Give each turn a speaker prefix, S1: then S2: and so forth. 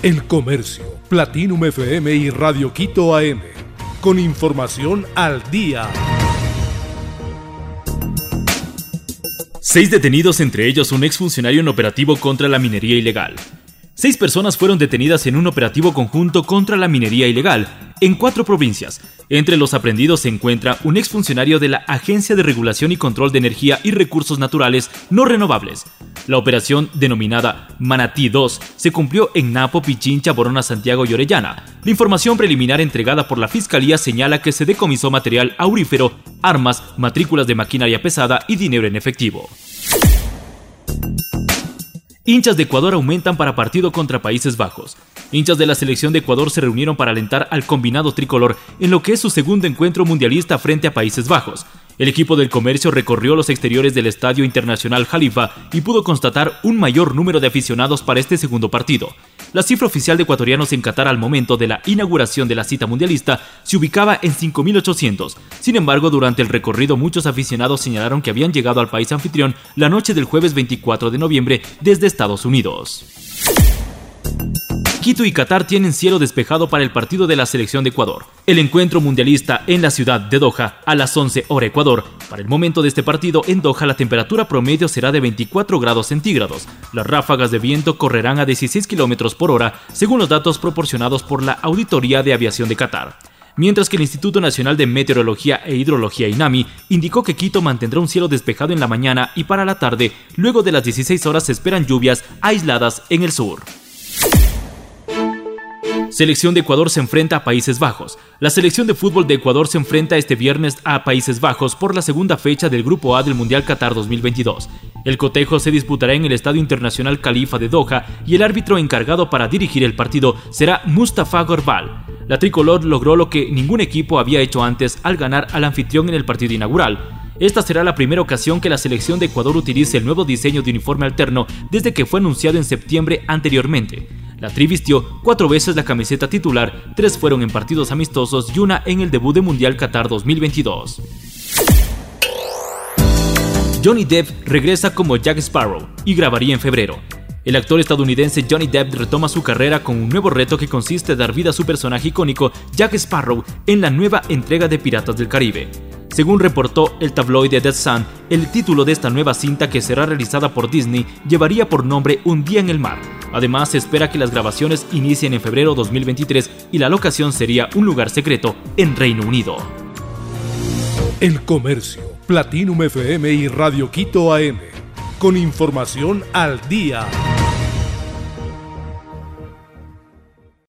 S1: El Comercio, Platinum FM y Radio Quito AM. Con información al día.
S2: Seis detenidos, entre ellos un exfuncionario en operativo contra la minería ilegal. Seis personas fueron detenidas en un operativo conjunto contra la minería ilegal en cuatro provincias. Entre los aprendidos se encuentra un exfuncionario de la Agencia de Regulación y Control de Energía y Recursos Naturales No Renovables. La operación denominada Manatí 2 se cumplió en Napo, Pichincha, Borona, Santiago y Orellana. La información preliminar entregada por la Fiscalía señala que se decomisó material aurífero, armas, matrículas de maquinaria pesada y dinero en efectivo. Hinchas de Ecuador aumentan para partido contra Países Bajos. Hinchas de la selección de Ecuador se reunieron para alentar al combinado tricolor en lo que es su segundo encuentro mundialista frente a Países Bajos. El equipo del comercio recorrió los exteriores del Estadio Internacional Jalifa y pudo constatar un mayor número de aficionados para este segundo partido. La cifra oficial de ecuatorianos en Qatar al momento de la inauguración de la cita mundialista se ubicaba en 5.800. Sin embargo, durante el recorrido muchos aficionados señalaron que habían llegado al país anfitrión la noche del jueves 24 de noviembre desde Estados Unidos. Quito y Qatar tienen cielo despejado para el partido de la selección de Ecuador. El encuentro mundialista en la ciudad de Doha a las 11 hora Ecuador. Para el momento de este partido en Doha la temperatura promedio será de 24 grados centígrados. Las ráfagas de viento correrán a 16 kilómetros por hora, según los datos proporcionados por la Auditoría de Aviación de Qatar mientras que el Instituto Nacional de Meteorología e Hidrología INAMI indicó que Quito mantendrá un cielo despejado en la mañana y para la tarde, luego de las 16 horas se esperan lluvias aisladas en el sur. Selección de Ecuador se enfrenta a Países Bajos. La selección de fútbol de Ecuador se enfrenta este viernes a Países Bajos por la segunda fecha del Grupo A del Mundial Qatar 2022. El cotejo se disputará en el Estadio Internacional Califa de Doha y el árbitro encargado para dirigir el partido será Mustafa Gorbal. La tricolor logró lo que ningún equipo había hecho antes al ganar al anfitrión en el partido inaugural. Esta será la primera ocasión que la selección de Ecuador utilice el nuevo diseño de uniforme alterno desde que fue anunciado en septiembre anteriormente. La Tri vistió cuatro veces la camiseta titular, tres fueron en partidos amistosos y una en el debut de Mundial Qatar 2022. Johnny Depp regresa como Jack Sparrow y grabaría en febrero. El actor estadounidense Johnny Depp retoma su carrera con un nuevo reto que consiste en dar vida a su personaje icónico Jack Sparrow en la nueva entrega de Piratas del Caribe. Según reportó el tabloide Dead Sun, el título de esta nueva cinta que será realizada por Disney llevaría por nombre Un día en el mar. Además, se espera que las grabaciones inicien en febrero 2023 y la locación sería un lugar secreto en Reino Unido.
S1: El Comercio, Platinum FM y Radio Quito AM. Con información al día.